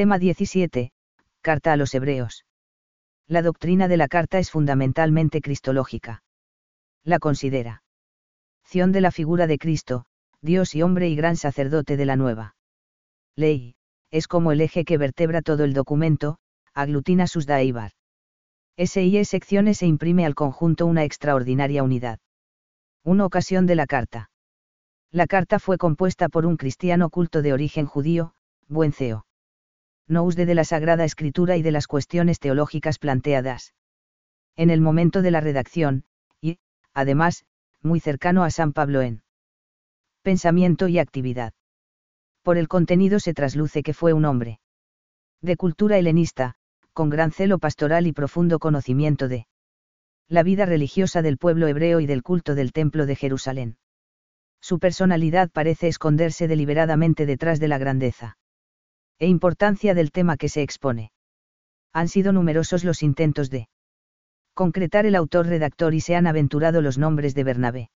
Tema 17. Carta a los Hebreos. La doctrina de la carta es fundamentalmente cristológica. La considera. Ción de la figura de Cristo, Dios y hombre y gran sacerdote de la nueva. Ley, es como el eje que vertebra todo el documento, aglutina sus daivar. S.I.E. secciones e imprime al conjunto una extraordinaria unidad. Una ocasión de la carta. La carta fue compuesta por un cristiano culto de origen judío, buen CEO. No usde de la Sagrada Escritura y de las cuestiones teológicas planteadas. En el momento de la redacción, y, además, muy cercano a San Pablo en pensamiento y actividad. Por el contenido se trasluce que fue un hombre de cultura helenista, con gran celo pastoral y profundo conocimiento de la vida religiosa del pueblo hebreo y del culto del Templo de Jerusalén. Su personalidad parece esconderse deliberadamente detrás de la grandeza e importancia del tema que se expone. Han sido numerosos los intentos de concretar el autor redactor y se han aventurado los nombres de Bernabé.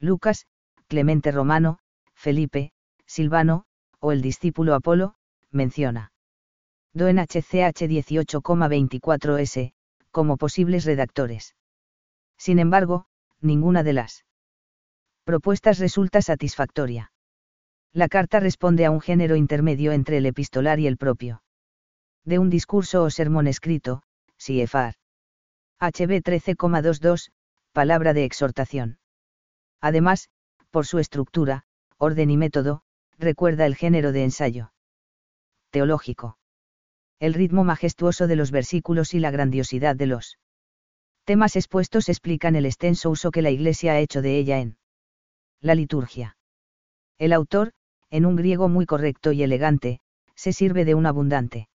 Lucas, Clemente Romano, Felipe, Silvano, o el discípulo Apolo, menciona. Doen HCH 18,24S, como posibles redactores. Sin embargo, ninguna de las propuestas resulta satisfactoria. La carta responde a un género intermedio entre el epistolar y el propio. De un discurso o sermón escrito, CFR. HB 13,22, palabra de exhortación. Además, por su estructura, orden y método, recuerda el género de ensayo. Teológico. El ritmo majestuoso de los versículos y la grandiosidad de los temas expuestos explican el extenso uso que la Iglesia ha hecho de ella en la liturgia. El autor, en un griego muy correcto y elegante, se sirve de un abundante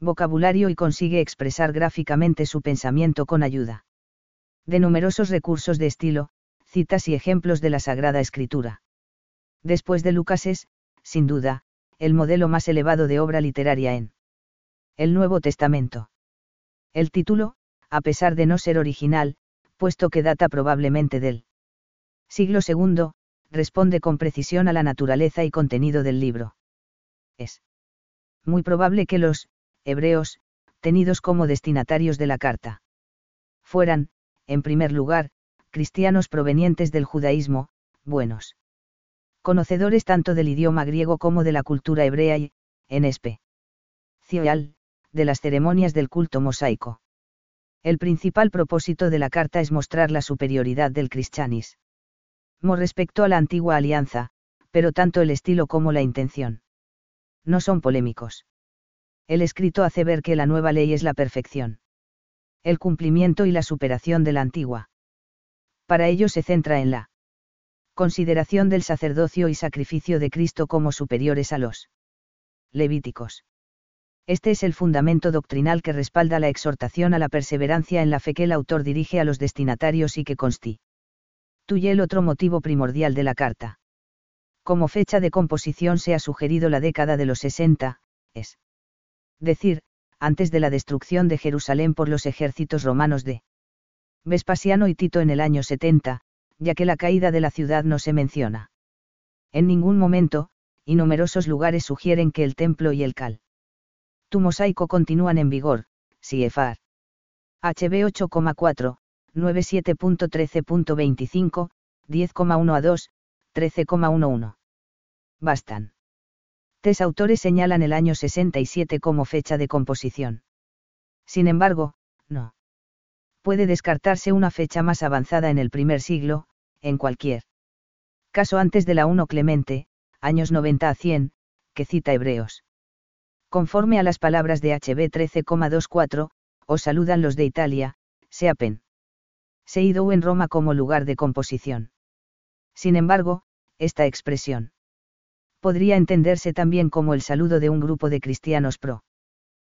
vocabulario y consigue expresar gráficamente su pensamiento con ayuda de numerosos recursos de estilo, citas y ejemplos de la Sagrada Escritura. Después de Lucas es, sin duda, el modelo más elevado de obra literaria en el Nuevo Testamento. El título, a pesar de no ser original, puesto que data probablemente del siglo II, responde con precisión a la naturaleza y contenido del libro. Es muy probable que los hebreos, tenidos como destinatarios de la carta, fueran, en primer lugar, cristianos provenientes del judaísmo, buenos conocedores tanto del idioma griego como de la cultura hebrea y, en especial, de las ceremonias del culto mosaico. El principal propósito de la carta es mostrar la superioridad del cristianismo respecto a la antigua alianza, pero tanto el estilo como la intención no son polémicos. El escrito hace ver que la nueva ley es la perfección. El cumplimiento y la superación de la antigua. Para ello se centra en la consideración del sacerdocio y sacrificio de Cristo como superiores a los levíticos. Este es el fundamento doctrinal que respalda la exhortación a la perseverancia en la fe que el autor dirige a los destinatarios y que consti constituye el otro motivo primordial de la carta. Como fecha de composición se ha sugerido la década de los 60, es decir, antes de la destrucción de Jerusalén por los ejércitos romanos de Vespasiano y Tito en el año 70, ya que la caída de la ciudad no se menciona. En ningún momento, y numerosos lugares sugieren que el templo y el cal. Tu mosaico continúan en vigor, CFR. HB 8,4, 97.13.25, 10,1 a 2, 13,11. Bastan. Tres autores señalan el año 67 como fecha de composición. Sin embargo, no. Puede descartarse una fecha más avanzada en el primer siglo, en cualquier caso antes de la 1 Clemente, años 90 a 100, que cita Hebreos. Conforme a las palabras de HB 13,24, os saludan los de Italia, Seapen ido en Roma como lugar de composición. Sin embargo, esta expresión podría entenderse también como el saludo de un grupo de cristianos pro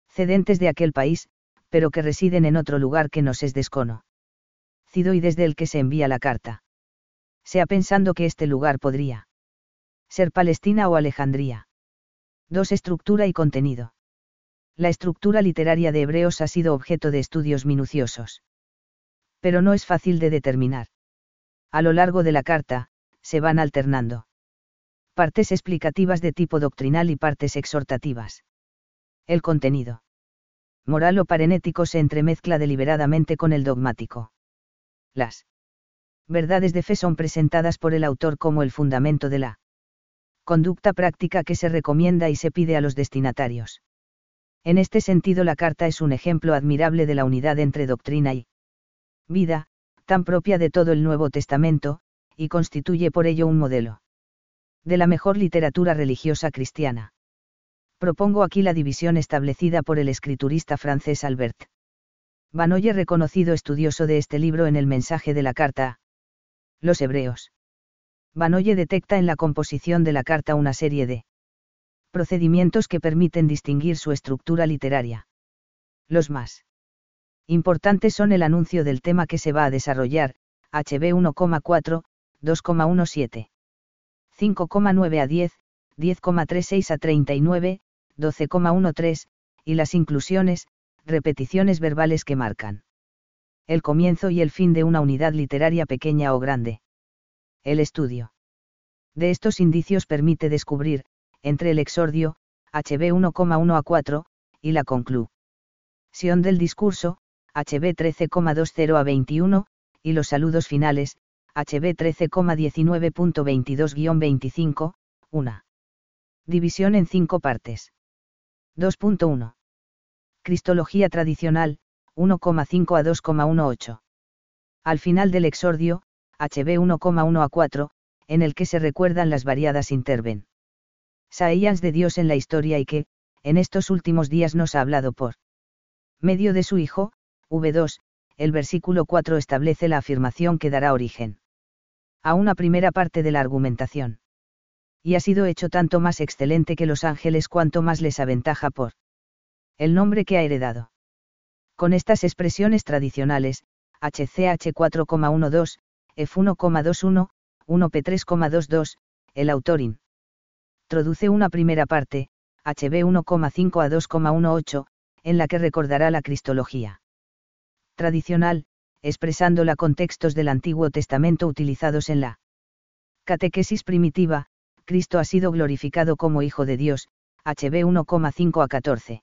cedentes de aquel país, pero que residen en otro lugar que nos es descono. Cido y desde el que se envía la carta. Sea pensando que este lugar podría ser Palestina o Alejandría. 2. Estructura y contenido. La estructura literaria de Hebreos ha sido objeto de estudios minuciosos pero no es fácil de determinar. A lo largo de la carta, se van alternando. Partes explicativas de tipo doctrinal y partes exhortativas. El contenido moral o parenético se entremezcla deliberadamente con el dogmático. Las verdades de fe son presentadas por el autor como el fundamento de la conducta práctica que se recomienda y se pide a los destinatarios. En este sentido la carta es un ejemplo admirable de la unidad entre doctrina y vida, tan propia de todo el Nuevo Testamento, y constituye por ello un modelo de la mejor literatura religiosa cristiana. Propongo aquí la división establecida por el escriturista francés Albert Banoye, reconocido estudioso de este libro en el mensaje de la carta los hebreos. Banoye detecta en la composición de la carta una serie de procedimientos que permiten distinguir su estructura literaria. Los más importantes son el anuncio del tema que se va a desarrollar, HB 1,4, 2,17. 5,9 a 10, 10,36 a 39, 12,13, y las inclusiones, repeticiones verbales que marcan el comienzo y el fin de una unidad literaria pequeña o grande. El estudio de estos indicios permite descubrir, entre el exordio, HB 1,1 a 4, y la conclusión del discurso, HB 13,20 a 21, y los saludos finales, HB 13,19.22-25, una división en cinco partes. 2.1. Cristología tradicional, 1,5 a 2,18. Al final del exordio, HB 1,1 a 4, en el que se recuerdan las variadas interven. Saías de Dios en la historia y que, en estos últimos días nos ha hablado por medio de su Hijo, V2, el versículo 4 establece la afirmación que dará origen a una primera parte de la argumentación. Y ha sido hecho tanto más excelente que los ángeles cuanto más les aventaja por el nombre que ha heredado. Con estas expresiones tradicionales, HCH 4,12, F1,21, 1P3,22, el autor introduce una primera parte, HB 1,5 a 2,18, en la que recordará la cristología tradicional, expresándola con textos del Antiguo Testamento utilizados en la catequesis primitiva, Cristo ha sido glorificado como Hijo de Dios, HB 1,5 a 14.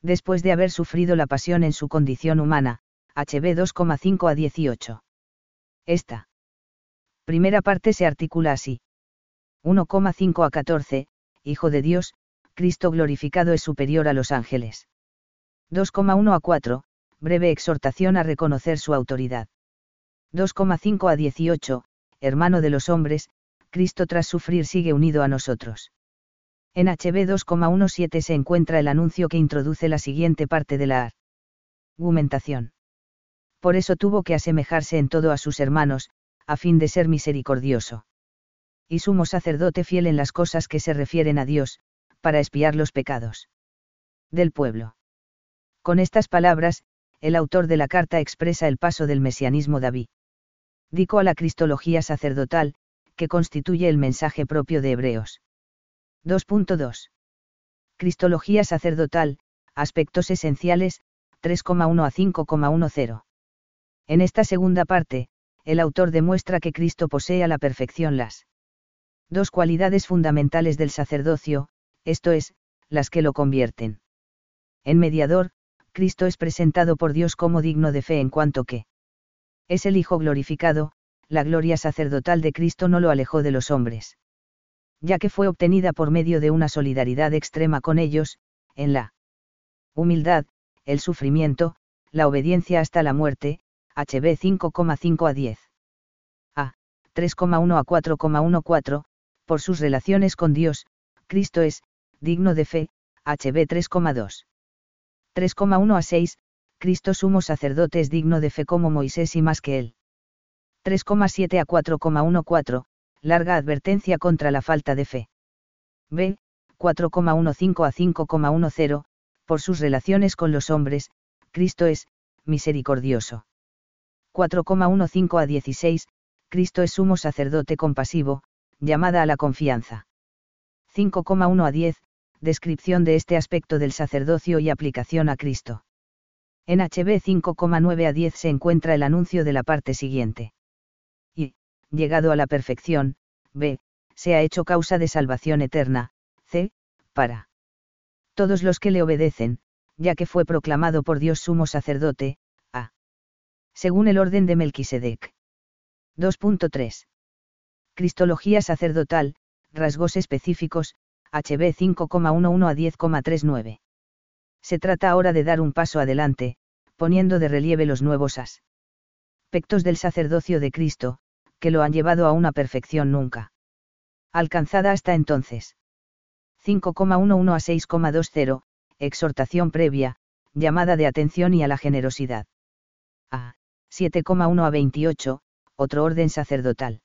Después de haber sufrido la pasión en su condición humana, HB 2,5 a 18. Esta primera parte se articula así. 1,5 a 14, Hijo de Dios, Cristo glorificado es superior a los ángeles. 2,1 a 4, breve exhortación a reconocer su autoridad. 2,5 a 18, hermano de los hombres, Cristo tras sufrir sigue unido a nosotros. En HB 2,17 se encuentra el anuncio que introduce la siguiente parte de la argumentación. Por eso tuvo que asemejarse en todo a sus hermanos, a fin de ser misericordioso. Y sumo sacerdote fiel en las cosas que se refieren a Dios, para espiar los pecados del pueblo. Con estas palabras, el autor de la carta expresa el paso del mesianismo David. Dico a la cristología sacerdotal, que constituye el mensaje propio de Hebreos. 2.2. Cristología sacerdotal, aspectos esenciales, 3,1 a 5,10. En esta segunda parte, el autor demuestra que Cristo posee a la perfección las dos cualidades fundamentales del sacerdocio, esto es, las que lo convierten en mediador, Cristo es presentado por Dios como digno de fe en cuanto que es el Hijo glorificado, la gloria sacerdotal de Cristo no lo alejó de los hombres. Ya que fue obtenida por medio de una solidaridad extrema con ellos, en la humildad, el sufrimiento, la obediencia hasta la muerte, HB 5,5 a 10. A. 3,1 a 4,14, por sus relaciones con Dios, Cristo es, digno de fe, HB 3,2. 3,1 a 6, Cristo sumo sacerdote es digno de fe como Moisés y más que él. 3,7 a 4,14, larga advertencia contra la falta de fe. B. 4,15 a 5,10, por sus relaciones con los hombres, Cristo es, misericordioso. 4,15 a 16, Cristo es sumo sacerdote compasivo, llamada a la confianza. 5,1 a 10, descripción de este aspecto del sacerdocio y aplicación a Cristo. En HB 5,9 a 10 se encuentra el anuncio de la parte siguiente. Y, llegado a la perfección, B, se ha hecho causa de salvación eterna, C, para Todos los que le obedecen, ya que fue proclamado por Dios sumo sacerdote, a. Según el orden de Melquisedec. 2.3. Cristología sacerdotal, rasgos específicos, HB 5,11 a 10,39. Se trata ahora de dar un paso adelante, poniendo de relieve los nuevos aspectos del sacerdocio de Cristo, que lo han llevado a una perfección nunca alcanzada hasta entonces. 5,11 a 6,20, exhortación previa, llamada de atención y a la generosidad. A. 7,1 a 28, otro orden sacerdotal.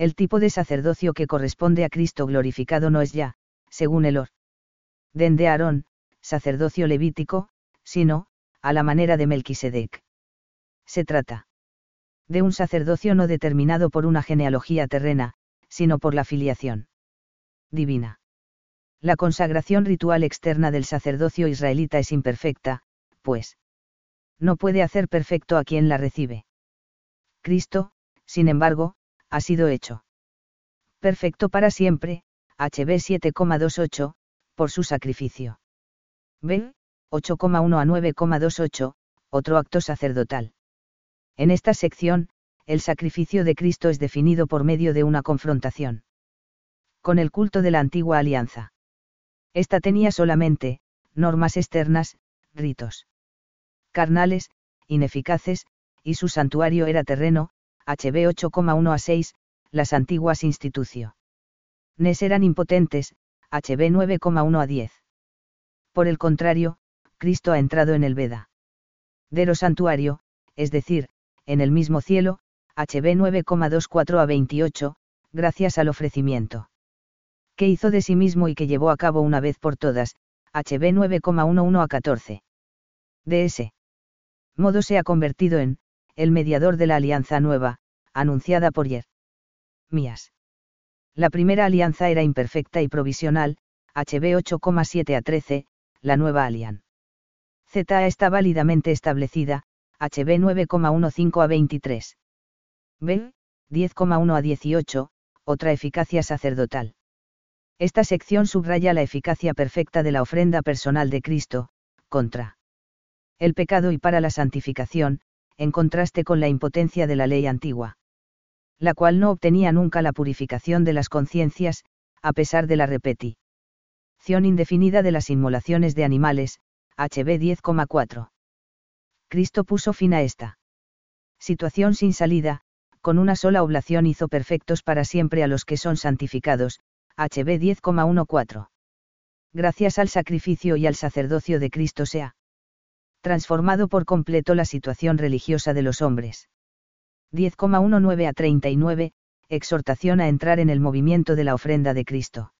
El tipo de sacerdocio que corresponde a Cristo glorificado no es ya, según el orden de Aarón, sacerdocio levítico, sino, a la manera de Melquisedec. Se trata de un sacerdocio no determinado por una genealogía terrena, sino por la filiación divina. La consagración ritual externa del sacerdocio israelita es imperfecta, pues no puede hacer perfecto a quien la recibe. Cristo, sin embargo, ha sido hecho perfecto para siempre, HB 7,28, por su sacrificio. B. 8,1 a 9,28, otro acto sacerdotal. En esta sección, el sacrificio de Cristo es definido por medio de una confrontación con el culto de la antigua alianza. Esta tenía solamente, normas externas, ritos carnales, ineficaces, y su santuario era terreno, HB 8,1 a 6, las antiguas instituciones eran impotentes, HB 9,1 a 10. Por el contrario, Cristo ha entrado en el Veda. Dero santuario, es decir, en el mismo cielo, HB 9,24 a 28, gracias al ofrecimiento que hizo de sí mismo y que llevó a cabo una vez por todas, HB 9,11 a 14. De ese modo se ha convertido en, el mediador de la alianza nueva, anunciada por Yer. Mías. La primera alianza era imperfecta y provisional, HB 8,7 a 13, la nueva alianza. ZA está válidamente establecida, HB 9,15 a 23. B, 10,1 a 18, otra eficacia sacerdotal. Esta sección subraya la eficacia perfecta de la ofrenda personal de Cristo, contra el pecado y para la santificación, en contraste con la impotencia de la ley antigua. La cual no obtenía nunca la purificación de las conciencias, a pesar de la repetición indefinida de las inmolaciones de animales, HB 10,4. Cristo puso fin a esta situación sin salida, con una sola oblación hizo perfectos para siempre a los que son santificados, HB 10,14. Gracias al sacrificio y al sacerdocio de Cristo se ha transformado por completo la situación religiosa de los hombres. 10,19 a 39, exhortación a entrar en el movimiento de la ofrenda de Cristo.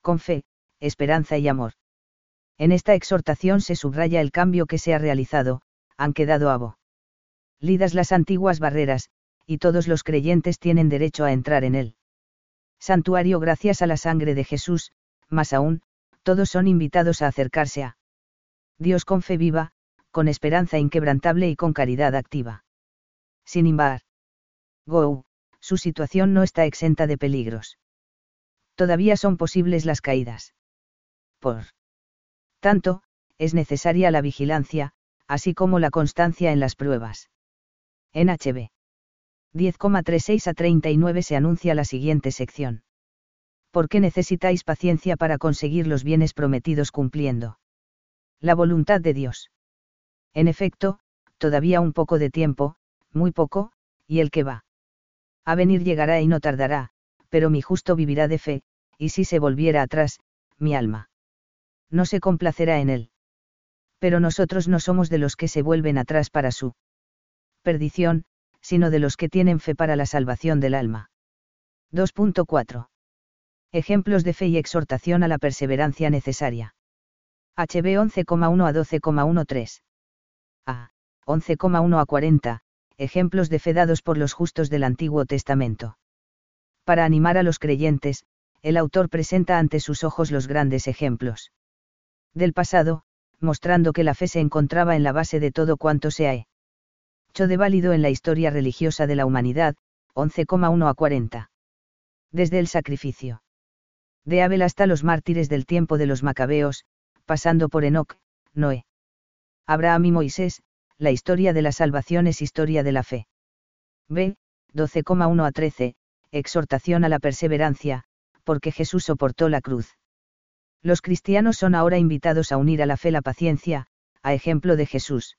Con fe, esperanza y amor. En esta exhortación se subraya el cambio que se ha realizado, han quedado abo. Lidas las antiguas barreras, y todos los creyentes tienen derecho a entrar en él. Santuario gracias a la sangre de Jesús, más aún, todos son invitados a acercarse a Dios con fe viva, con esperanza inquebrantable y con caridad activa. Sin embargo, Go, su situación no está exenta de peligros. Todavía son posibles las caídas. Por tanto, es necesaria la vigilancia, así como la constancia en las pruebas. En HB 10,36 a 39 se anuncia la siguiente sección. ¿Por qué necesitáis paciencia para conseguir los bienes prometidos cumpliendo? La voluntad de Dios. En efecto, todavía un poco de tiempo, muy poco, y el que va. A venir llegará y no tardará, pero mi justo vivirá de fe, y si se volviera atrás, mi alma. No se complacerá en él. Pero nosotros no somos de los que se vuelven atrás para su perdición, sino de los que tienen fe para la salvación del alma. 2.4. Ejemplos de fe y exhortación a la perseverancia necesaria. HB 11,1 a 12,13. A. 11,1 a 40, ejemplos de fe dados por los justos del Antiguo Testamento. Para animar a los creyentes, el autor presenta ante sus ojos los grandes ejemplos del pasado, mostrando que la fe se encontraba en la base de todo cuanto se ha hecho de válido en la historia religiosa de la humanidad, 11,1 a 40. Desde el sacrificio de Abel hasta los mártires del tiempo de los macabeos, pasando por Enoch, Noé. Abraham y Moisés, la historia de la salvación es historia de la fe. B. 12,1 a 13, exhortación a la perseverancia, porque Jesús soportó la cruz. Los cristianos son ahora invitados a unir a la fe la paciencia, a ejemplo de Jesús.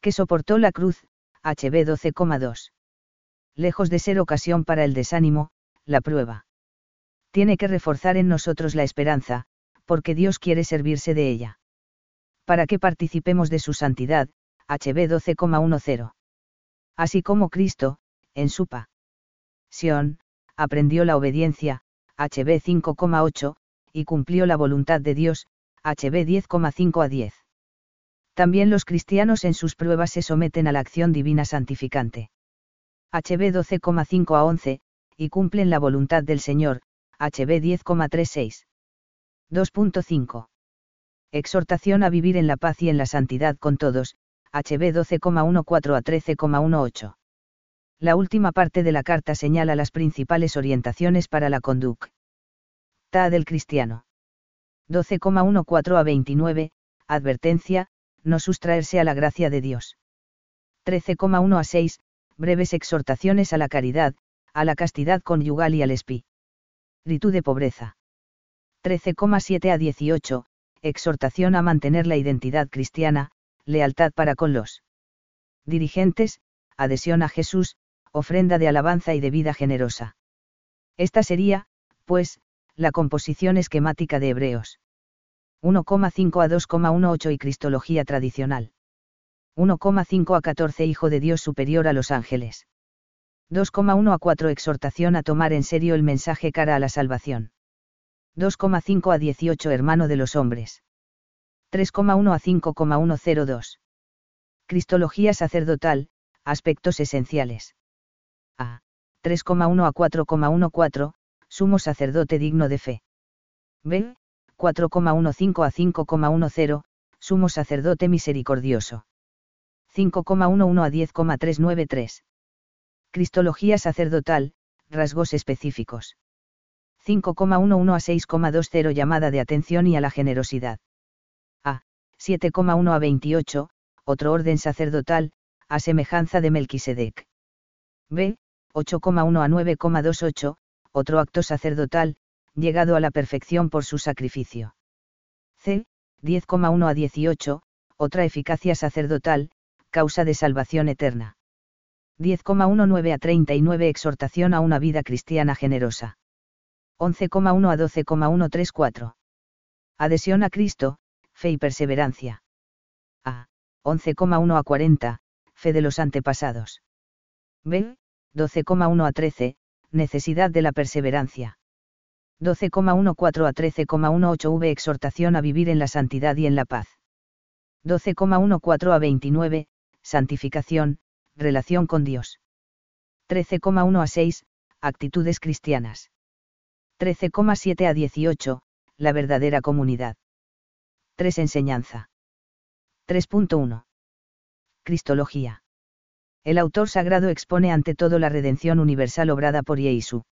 Que soportó la cruz, HB 12,2. Lejos de ser ocasión para el desánimo, la prueba. Tiene que reforzar en nosotros la esperanza, porque Dios quiere servirse de ella. Para que participemos de su santidad, HB 12,10. Así como Cristo, en su pa. Sion, aprendió la obediencia, HB 5,8, y cumplió la voluntad de Dios, HB 10,5 a 10. También los cristianos en sus pruebas se someten a la acción divina santificante. HB 12,5 a 11, y cumplen la voluntad del Señor, HB 10,36. 2.5. Exhortación a vivir en la paz y en la santidad con todos, HB 12,14 a 13,18. La última parte de la carta señala las principales orientaciones para la conducta del cristiano. 12,14 a 29, advertencia, no sustraerse a la gracia de Dios. 13,1 a 6, breves exhortaciones a la caridad, a la castidad conyugal y al espíritu de pobreza. 13,7 a 18, exhortación a mantener la identidad cristiana, lealtad para con los dirigentes, adhesión a Jesús, ofrenda de alabanza y de vida generosa. Esta sería, pues, la composición esquemática de Hebreos. 1,5 a 2,18 y Cristología tradicional. 1,5 a 14 Hijo de Dios superior a los ángeles. 2,1 a 4 Exhortación a tomar en serio el mensaje cara a la salvación. 2,5 a 18 Hermano de los hombres. 3,1 a 5,102. Cristología sacerdotal, aspectos esenciales. A. 3,1 a 4,14, sumo sacerdote digno de fe. B. 4,15 a 5,10, sumo sacerdote misericordioso. 5,11 a 10,393. Cristología sacerdotal, rasgos específicos. 5,11 a 6,20 llamada de atención y a la generosidad. A. 7,1 a 28, otro orden sacerdotal, a semejanza de Melquisedec. B. 8,1 a 9,28, otro acto sacerdotal, llegado a la perfección por su sacrificio. C. 10,1 a 18, otra eficacia sacerdotal, causa de salvación eterna. 10,19 a 39 Exhortación a una vida cristiana generosa. 11,1 a 12,134. Adhesión a Cristo, fe y perseverancia. A. 11,1 a 40, fe de los antepasados. B. 12,1 a 13, necesidad de la perseverancia. 12,14 a 13,18 V Exhortación a vivir en la santidad y en la paz. 12,14 a 29, santificación, relación con Dios. 13,1 a 6, actitudes cristianas. 13,7 a 18, la verdadera comunidad. 3 enseñanza. 3.1. Cristología. El autor sagrado expone ante todo la redención universal obrada por Yeisu.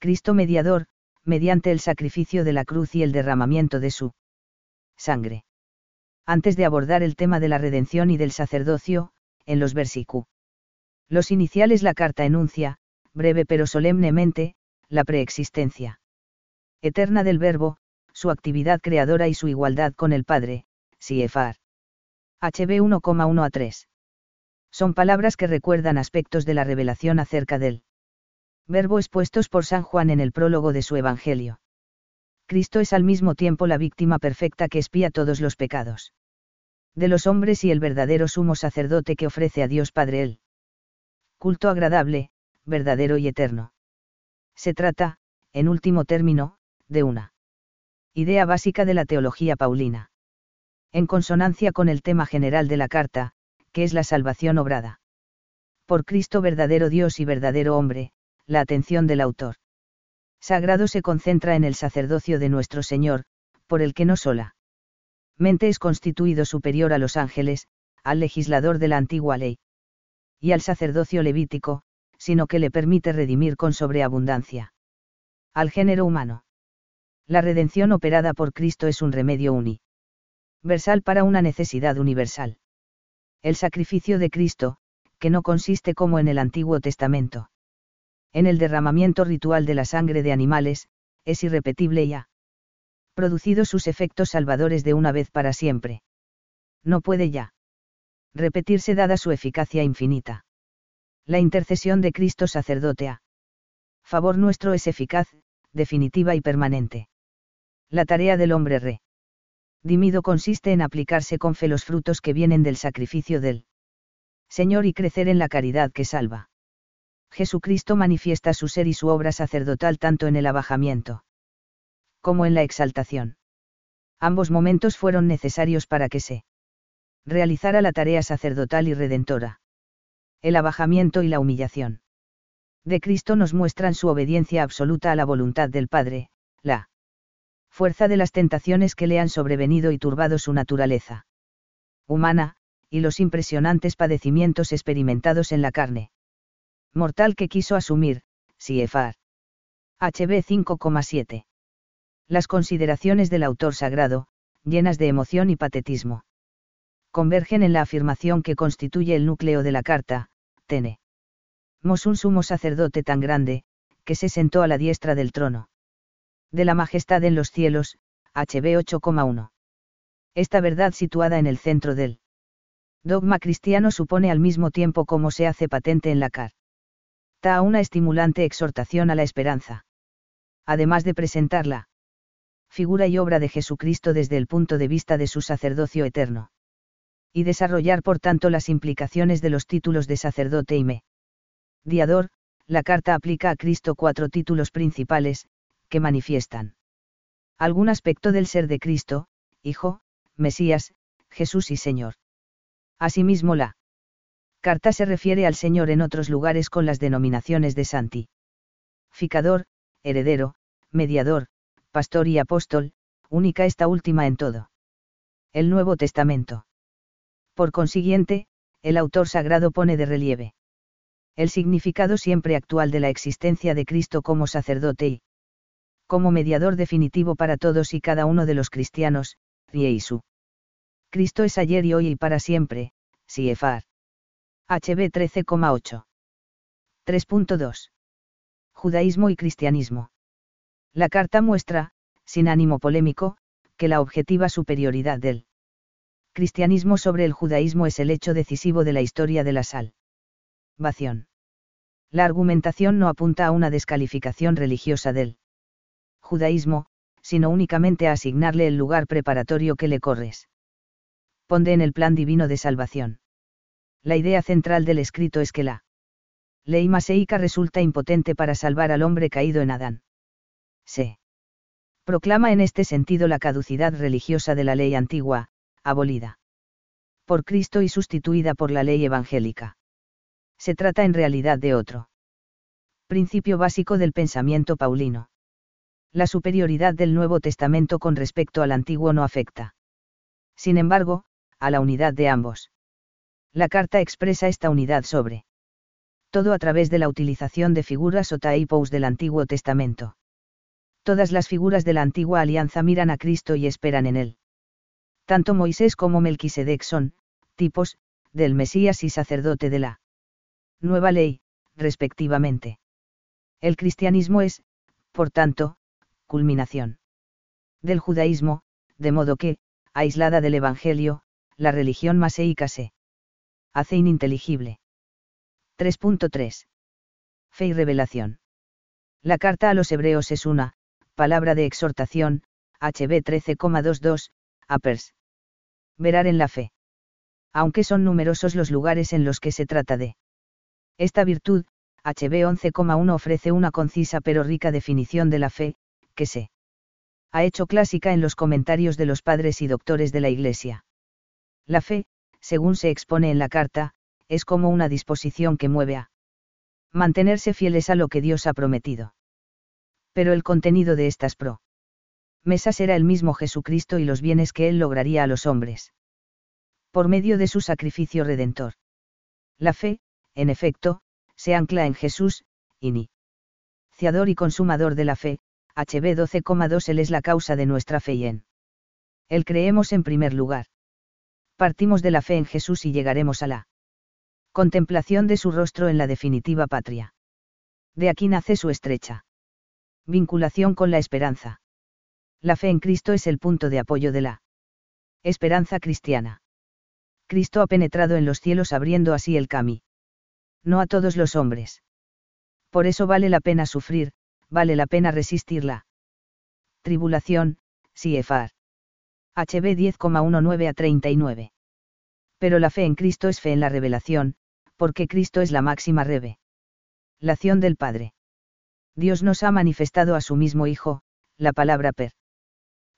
Cristo mediador, mediante el sacrificio de la cruz y el derramamiento de su sangre. Antes de abordar el tema de la redención y del sacerdocio, en los versículos. Los iniciales la carta enuncia, breve pero solemnemente, la preexistencia eterna del Verbo, su actividad creadora y su igualdad con el Padre, Siefar. HB 1,1 a 3 son palabras que recuerdan aspectos de la revelación acerca del verbo expuestos por San Juan en el prólogo de su Evangelio. Cristo es al mismo tiempo la víctima perfecta que espía todos los pecados de los hombres y el verdadero sumo sacerdote que ofrece a Dios Padre el culto agradable, verdadero y eterno. Se trata, en último término, de una idea básica de la teología paulina. En consonancia con el tema general de la carta, que es la salvación obrada. Por Cristo verdadero Dios y verdadero hombre, la atención del autor. Sagrado se concentra en el sacerdocio de nuestro Señor, por el que no sola. Mente es constituido superior a los ángeles, al legislador de la antigua ley. Y al sacerdocio levítico, sino que le permite redimir con sobreabundancia. Al género humano. La redención operada por Cristo es un remedio universal para una necesidad universal. El sacrificio de Cristo, que no consiste como en el Antiguo Testamento. En el derramamiento ritual de la sangre de animales, es irrepetible y ha producido sus efectos salvadores de una vez para siempre. No puede ya repetirse dada su eficacia infinita. La intercesión de Cristo sacerdote a favor nuestro es eficaz, definitiva y permanente. La tarea del hombre re. Dimido consiste en aplicarse con fe los frutos que vienen del sacrificio del Señor y crecer en la caridad que salva. Jesucristo manifiesta su ser y su obra sacerdotal tanto en el abajamiento como en la exaltación. Ambos momentos fueron necesarios para que se realizara la tarea sacerdotal y redentora. El abajamiento y la humillación de Cristo nos muestran su obediencia absoluta a la voluntad del Padre, la fuerza de las tentaciones que le han sobrevenido y turbado su naturaleza humana, y los impresionantes padecimientos experimentados en la carne mortal que quiso asumir, Siefar. HB 5,7. Las consideraciones del autor sagrado, llenas de emoción y patetismo. Convergen en la afirmación que constituye el núcleo de la carta, Tene. Mos un sumo sacerdote tan grande, que se sentó a la diestra del trono de la majestad en los cielos, HB 8,1. Esta verdad situada en el centro del dogma cristiano supone al mismo tiempo como se hace patente en la car. Ta una estimulante exhortación a la esperanza. Además de presentarla figura y obra de Jesucristo desde el punto de vista de su sacerdocio eterno. Y desarrollar por tanto las implicaciones de los títulos de sacerdote y me. Diador, la carta aplica a Cristo cuatro títulos principales, que manifiestan algún aspecto del ser de Cristo, Hijo, Mesías, Jesús y Señor. Asimismo la carta se refiere al Señor en otros lugares con las denominaciones de santificador, heredero, mediador, pastor y apóstol, única esta última en todo. El Nuevo Testamento. Por consiguiente, el autor sagrado pone de relieve el significado siempre actual de la existencia de Cristo como sacerdote y como mediador definitivo para todos y cada uno de los cristianos, Riesu. Cristo es ayer y hoy y para siempre, Siefar. HB 13,8. 3.2. Judaísmo y cristianismo. La carta muestra, sin ánimo polémico, que la objetiva superioridad del cristianismo sobre el judaísmo es el hecho decisivo de la historia de la salvación. La argumentación no apunta a una descalificación religiosa del judaísmo, sino únicamente a asignarle el lugar preparatorio que le corres. Ponde en el plan divino de salvación. La idea central del escrito es que la ley maseica resulta impotente para salvar al hombre caído en Adán. Se proclama en este sentido la caducidad religiosa de la ley antigua, abolida por Cristo y sustituida por la ley evangélica. Se trata en realidad de otro principio básico del pensamiento paulino la superioridad del Nuevo Testamento con respecto al Antiguo no afecta. Sin embargo, a la unidad de ambos. La carta expresa esta unidad sobre todo a través de la utilización de figuras o taipos del Antiguo Testamento. Todas las figuras de la antigua alianza miran a Cristo y esperan en él. Tanto Moisés como Melquisedec son, tipos, del Mesías y sacerdote de la nueva ley, respectivamente. El cristianismo es, por tanto, culminación del judaísmo, de modo que, aislada del Evangelio, la religión maseica se hace ininteligible. 3.3. Fe y revelación. La carta a los hebreos es una, palabra de exhortación, HB 13,22, Apers. Verar en la fe. Aunque son numerosos los lugares en los que se trata de esta virtud, HB 11,1 ofrece una concisa pero rica definición de la fe, que se ha hecho clásica en los comentarios de los padres y doctores de la Iglesia. La fe, según se expone en la carta, es como una disposición que mueve a mantenerse fieles a lo que Dios ha prometido. Pero el contenido de estas pro mesas era el mismo Jesucristo y los bienes que Él lograría a los hombres. Por medio de su sacrificio redentor. La fe, en efecto, se ancla en Jesús, iniciador y consumador de la fe, HB 12,2 Él es la causa de nuestra fe y en. Él creemos en primer lugar. Partimos de la fe en Jesús y llegaremos a la contemplación de su rostro en la definitiva patria. De aquí nace su estrecha vinculación con la esperanza. La fe en Cristo es el punto de apoyo de la esperanza cristiana. Cristo ha penetrado en los cielos abriendo así el camino. No a todos los hombres. Por eso vale la pena sufrir, vale la pena resistirla. Tribulación, Siefar. HB 10,19 a 39. Pero la fe en Cristo es fe en la revelación, porque Cristo es la máxima reve. Lación del Padre. Dios nos ha manifestado a su mismo Hijo, la palabra per.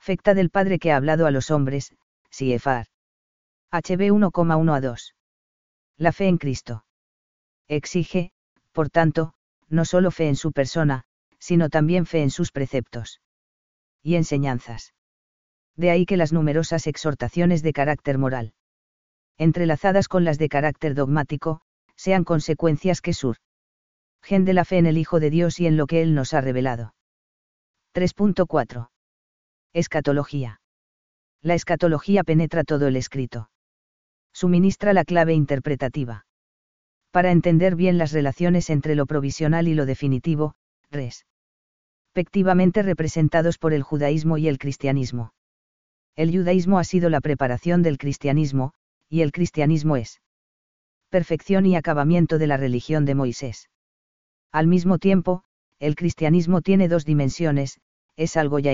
Del Padre que ha hablado a los hombres, Siefar. HB 1,1 a 2. La fe en Cristo. Exige, por tanto, no solo fe en su persona, sino también fe en sus preceptos. Y enseñanzas. De ahí que las numerosas exhortaciones de carácter moral, entrelazadas con las de carácter dogmático, sean consecuencias que sur. Gen de la fe en el Hijo de Dios y en lo que Él nos ha revelado. 3.4. Escatología. La escatología penetra todo el escrito. Suministra la clave interpretativa. Para entender bien las relaciones entre lo provisional y lo definitivo, res respectivamente representados por el judaísmo y el cristianismo. El judaísmo ha sido la preparación del cristianismo, y el cristianismo es perfección y acabamiento de la religión de Moisés. Al mismo tiempo, el cristianismo tiene dos dimensiones, es algo ya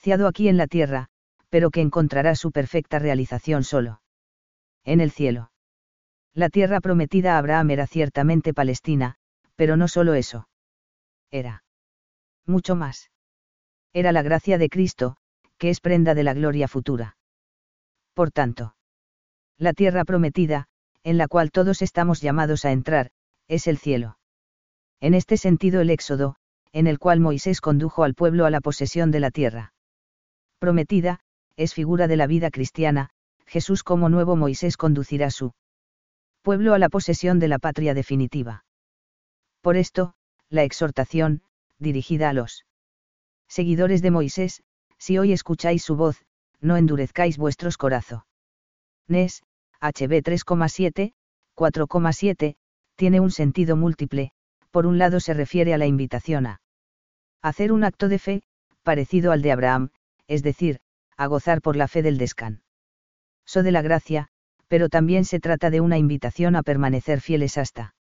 iniciado aquí en la tierra, pero que encontrará su perfecta realización solo. En el cielo. La tierra prometida a Abraham era ciertamente Palestina, pero no solo eso. Era mucho más. Era la gracia de Cristo, que es prenda de la gloria futura. Por tanto, la tierra prometida, en la cual todos estamos llamados a entrar, es el cielo. En este sentido el Éxodo, en el cual Moisés condujo al pueblo a la posesión de la tierra prometida, es figura de la vida cristiana, Jesús como nuevo Moisés conducirá su pueblo a la posesión de la patria definitiva. Por esto, la exhortación, dirigida a los seguidores de Moisés, si hoy escucháis su voz, no endurezcáis vuestros corazos. Nes, HB 3,7, 4,7, tiene un sentido múltiple, por un lado se refiere a la invitación a hacer un acto de fe, parecido al de Abraham, es decir, a gozar por la fe del descan. So de la gracia, pero también se trata de una invitación a permanecer fieles hasta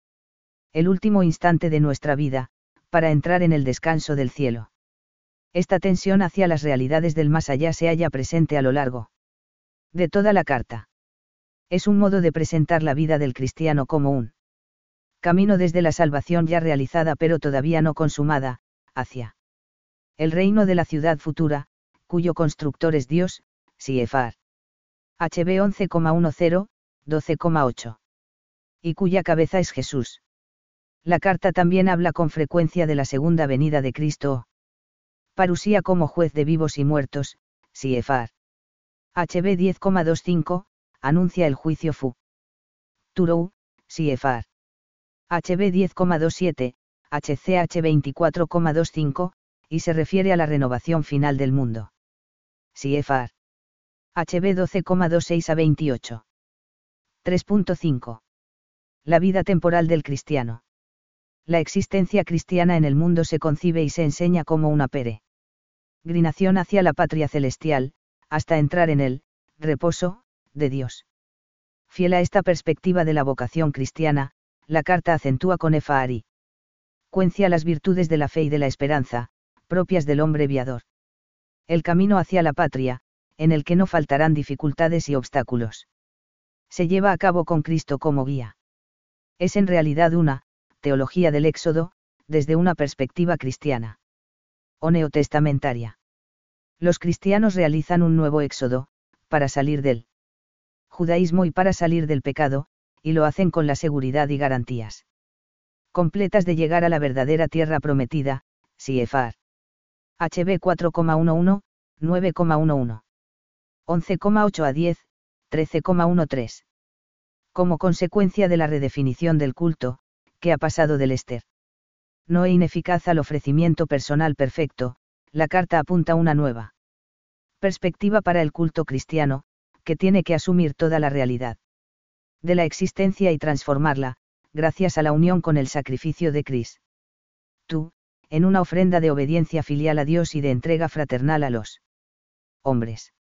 el último instante de nuestra vida, para entrar en el descanso del cielo. Esta tensión hacia las realidades del más allá se halla presente a lo largo de toda la carta. Es un modo de presentar la vida del cristiano como un camino desde la salvación ya realizada pero todavía no consumada, hacia el reino de la ciudad futura, cuyo constructor es Dios, Siefar. HB 11,10, 12,8. Y cuya cabeza es Jesús. La carta también habla con frecuencia de la segunda venida de Cristo. Parusía como juez de vivos y muertos, Siefar. HB 10,25, anuncia el juicio fu. Turou, Siefar. HB 10,27, HCH 24,25, y se refiere a la renovación final del mundo. Siefar. HB 12,26 a 28. 3.5. La vida temporal del cristiano la existencia cristiana en el mundo se concibe y se enseña como una peregrinación hacia la patria celestial, hasta entrar en el reposo de Dios. Fiel a esta perspectiva de la vocación cristiana, la carta acentúa con Efari. Cuencia las virtudes de la fe y de la esperanza, propias del hombre viador. El camino hacia la patria, en el que no faltarán dificultades y obstáculos. Se lleva a cabo con Cristo como guía. Es en realidad una, teología del Éxodo, desde una perspectiva cristiana. O neotestamentaria. Los cristianos realizan un nuevo Éxodo, para salir del judaísmo y para salir del pecado, y lo hacen con la seguridad y garantías completas de llegar a la verdadera tierra prometida, Siefar. HB 4,11, 9,11. 11,8 a 10, 13,13. Como consecuencia de la redefinición del culto, que ha pasado del Ester. no e ineficaz al ofrecimiento personal perfecto, la carta apunta una nueva perspectiva para el culto cristiano, que tiene que asumir toda la realidad de la existencia y transformarla, gracias a la unión con el sacrificio de Cris. Tú, en una ofrenda de obediencia filial a Dios y de entrega fraternal a los hombres.